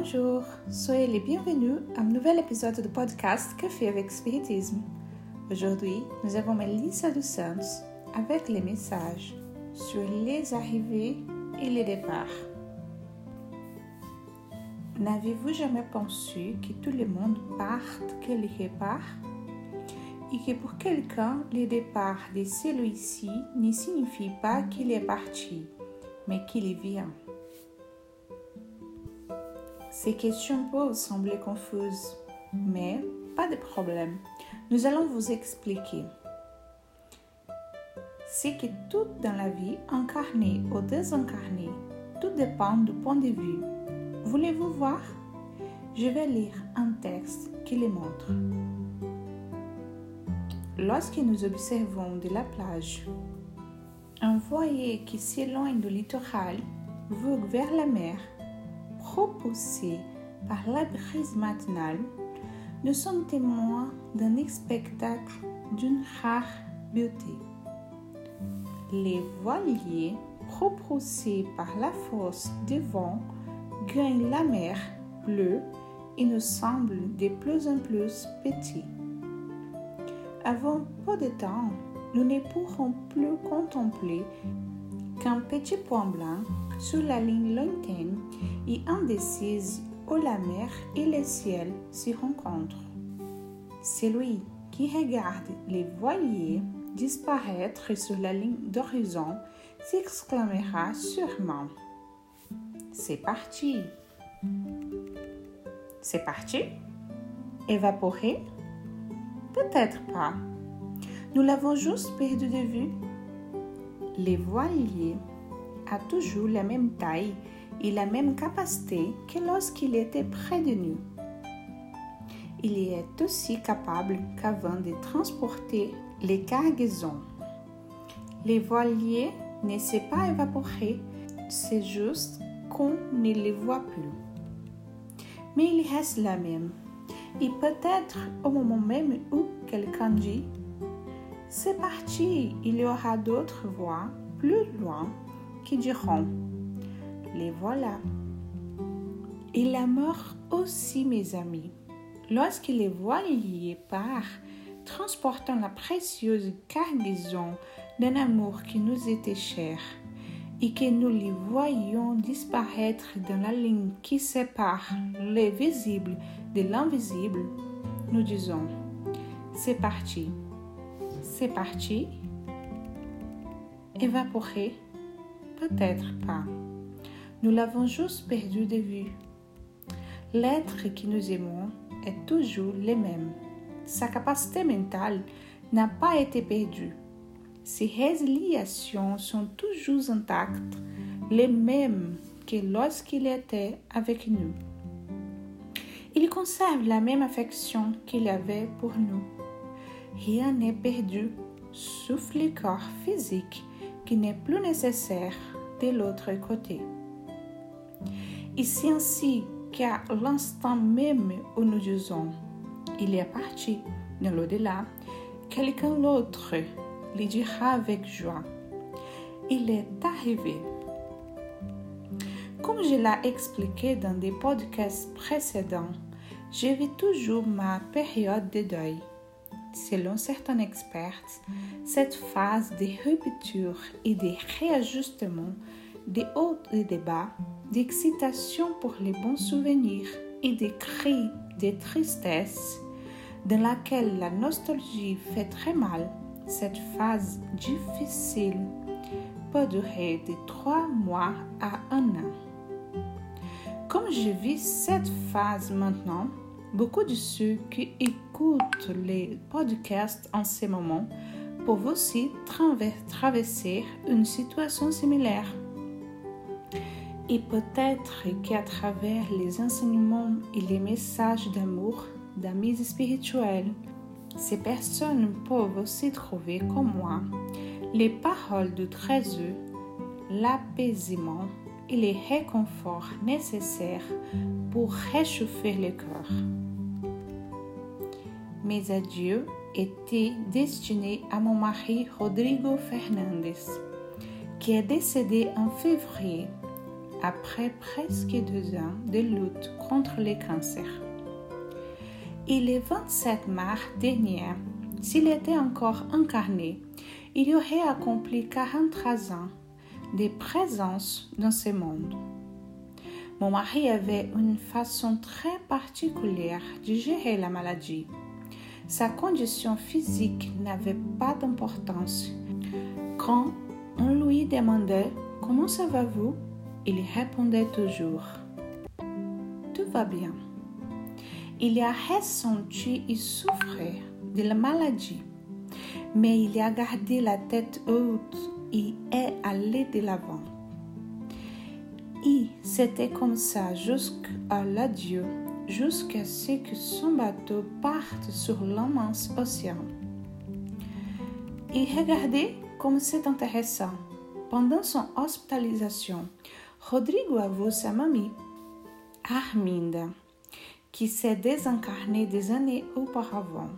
Bonjour, soyez les bienvenus à un nouvel épisode de podcast Café avec Spiritisme. Aujourd'hui, nous avons Melissa dos Santos avec les messages sur les arrivées et les départs. N'avez-vous jamais pensé que tout le monde parte quelque part et que pour quelqu'un, le départ de celui-ci ne signifie pas qu'il est parti, mais qu'il vient? Ces questions peuvent sembler confuses, mais pas de problème. Nous allons vous expliquer. C'est que tout dans la vie, incarné ou désincarné, tout dépend du point de vue. Voulez-vous voir? Je vais lire un texte qui le montre. Lorsque nous observons de la plage, un voilier qui s'éloigne du littoral vogue vers la mer, propulsé par la brise matinale, nous sommes témoins d'un spectacle d'une rare beauté. Les voiliers, propulsés par la force du vent, gagnent la mer bleue et nous semblent de plus en plus petits. Avant peu de temps, nous ne pourrons plus contempler qu'un petit point blanc sur la ligne lointaine et indécise où la mer et le ciel se rencontrent. Celui qui regarde les voiliers disparaître sur la ligne d'horizon s'exclamera sûrement C'est parti C'est parti Évaporé Peut-être pas. Nous l'avons juste perdu de vue. Les voiliers a toujours la même taille et la même capacité que lorsqu'il était près de nous. Il est aussi capable qu'avant de transporter les cargaisons. Les voiliers ne s'est pas évaporé, c'est juste qu'on ne les voit plus. Mais il reste la même. Et peut-être au moment même où quelqu'un dit C'est parti, il y aura d'autres voix plus loin qui diront Les voilà. Et la mort aussi, mes amis. Lorsque les voiliers partent, transportant la précieuse cargaison d'un amour qui nous était cher, et que nous les voyons disparaître dans la ligne qui sépare le visible de l'invisible, nous disons, c'est parti, c'est parti, évaporé, peut-être pas. Nous l'avons juste perdu de vue. L'être que nous aimons est toujours le même. Sa capacité mentale n'a pas été perdue ses résiliations sont toujours intactes, les mêmes que lorsqu'il était avec nous. Il conserve la même affection qu'il avait pour nous. Rien n'est perdu, sauf le corps physique qui n'est plus nécessaire de l'autre côté. Et c'est ainsi qu'à l'instant même où nous disons il est parti de l'au-delà, quelqu'un d'autre lui dira avec joie, il est arrivé. Comme je l'ai expliqué dans des podcasts précédents, je vis toujours ma période de deuil. Selon certains experts, cette phase de rupture et de réajustement, de hauts et de bas, d'excitation pour les bons souvenirs et des cris de tristesse, dans laquelle la nostalgie fait très mal, cette phase difficile peut durer de trois mois à un an. Comme je vis cette phase maintenant, beaucoup de ceux qui écoutent les podcasts en ce moment peuvent aussi traverser une situation similaire. Et peut-être qu'à travers les enseignements et les messages d'amour d'amis spirituels, ces personnes peuvent aussi trouver comme moi les paroles de trésor, l'apaisement et les réconforts nécessaires pour réchauffer le cœur. Mes adieux étaient destinés à mon mari Rodrigo Fernandez, qui est décédé en février après presque deux ans de lutte contre les cancers. Et le 27 mars dernier, s'il était encore incarné, il aurait accompli 43 ans de présence dans ce monde. Mon mari avait une façon très particulière de gérer la maladie. Sa condition physique n'avait pas d'importance. Quand on lui demandait Comment ça va-vous il répondait toujours Tout va bien. Il a ressenti et souffert de la maladie, mais il a gardé la tête haute et est allé de l'avant. Et c'était comme ça jusqu'à l'adieu, jusqu'à ce que son bateau parte sur l'immense océan. Et regardez comme c'est intéressant. Pendant son hospitalisation, Rodrigo a vu sa mamie, Arminda, qui s'est désincarnée des années auparavant.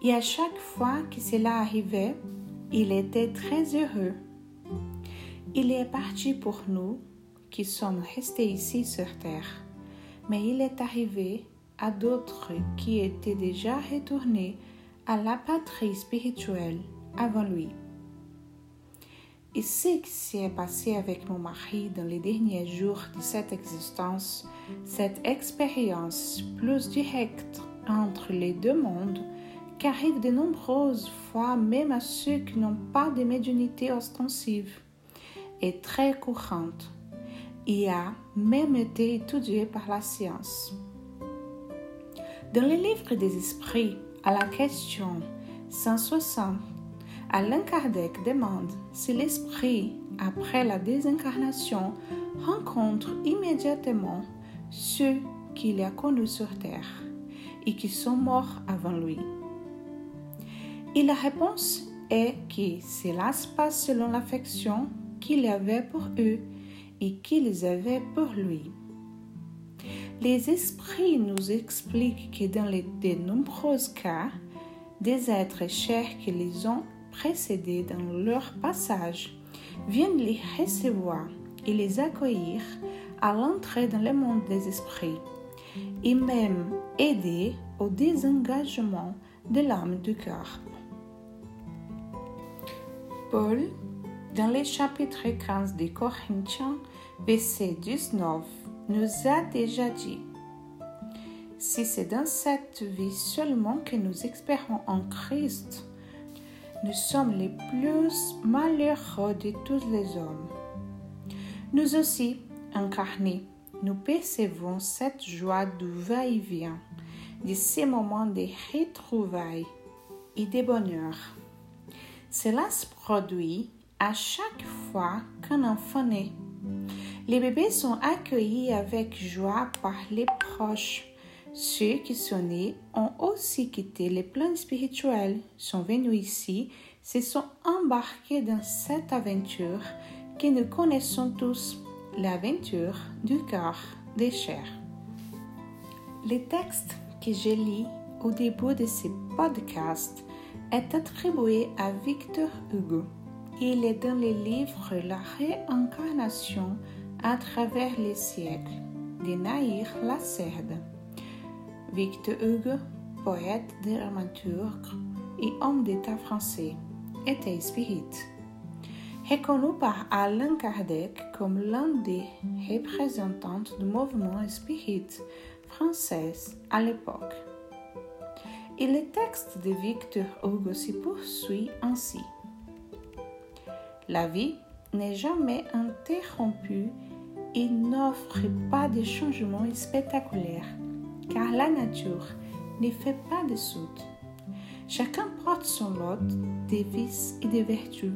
Et à chaque fois que cela arrivait, il était très heureux. Il est parti pour nous qui sommes restés ici sur Terre, mais il est arrivé à d'autres qui étaient déjà retournés à la patrie spirituelle avant lui. Et ce qui s'est passé avec mon mari dans les derniers jours de cette existence, cette expérience plus directe entre les deux mondes, qui arrive de nombreuses fois même à ceux qui n'ont pas de médiumnité ostensive, est très courante et a même été étudiée par la science. Dans le livre des esprits, à la question 160 Alain Kardec demande si l'esprit, après la désincarnation, rencontre immédiatement ceux qu'il a connus sur Terre et qui sont morts avant lui. Et la réponse est que cela se passe selon l'affection qu'il avait pour eux et qu'ils avaient pour lui. Les esprits nous expliquent que dans les, de nombreux cas, des êtres chers qui les ont précédés dans leur passage viennent les recevoir et les accueillir à l'entrée dans le monde des esprits et même aider au désengagement de l'âme du cœur. Paul, dans les chapitres 15 des Corinthiens, verset 19, nous a déjà dit Si c'est dans cette vie seulement que nous espérons en Christ, nous sommes les plus malheureux de tous les hommes. Nous aussi, incarnés, nous percevons cette joie du va-et-vient, de ces moments de retrouvailles et de bonheur. Cela se produit à chaque fois qu'un enfant naît. Les bébés sont accueillis avec joie par les proches ceux qui sont nés ont aussi quitté les plans spirituels, sont venus ici, se sont embarqués dans cette aventure que nous connaissons tous, l'aventure du cœur des chairs. Le texte que je lis au début de ce podcast est attribué à Victor Hugo. Il est dans le livre La réincarnation à travers les siècles de Naïr Lacerda. Victor Hugo, poète, dramaturge et homme d'État français, était spirit. Reconnu par Alain Kardec comme l'un des représentants du mouvement spirit français à l'époque. Et le texte de Victor Hugo se poursuit ainsi. La vie n'est jamais interrompue et n'offre pas de changements spectaculaires car la nature ne fait pas de soute. Chacun porte son lot des vices et des vertus,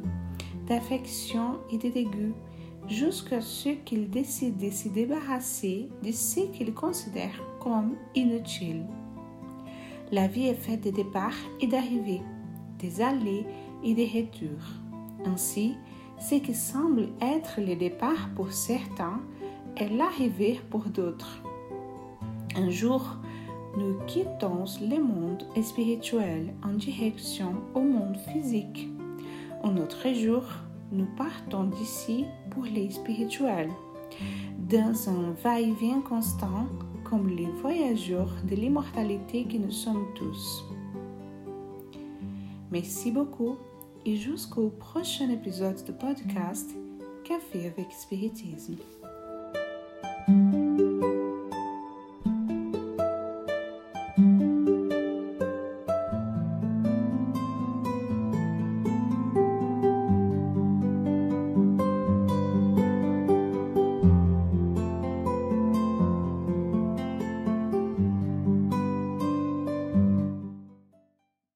d'affection et de dégoûts, jusqu'à ce qu'il décide de se débarrasser de ce qu'il considère comme inutile. La vie est faite de départs et d'arrivées, des allées et des retours. Ainsi, ce qui semble être le départ pour certains est l'arrivée pour d'autres. Un jour, nous quittons le monde spirituel en direction au monde physique. Un autre jour, nous partons d'ici pour les spirituels. dans un va-et-vient constant comme les voyageurs de l'immortalité que nous sommes tous. Merci beaucoup et jusqu'au prochain épisode de podcast Café avec Spiritisme.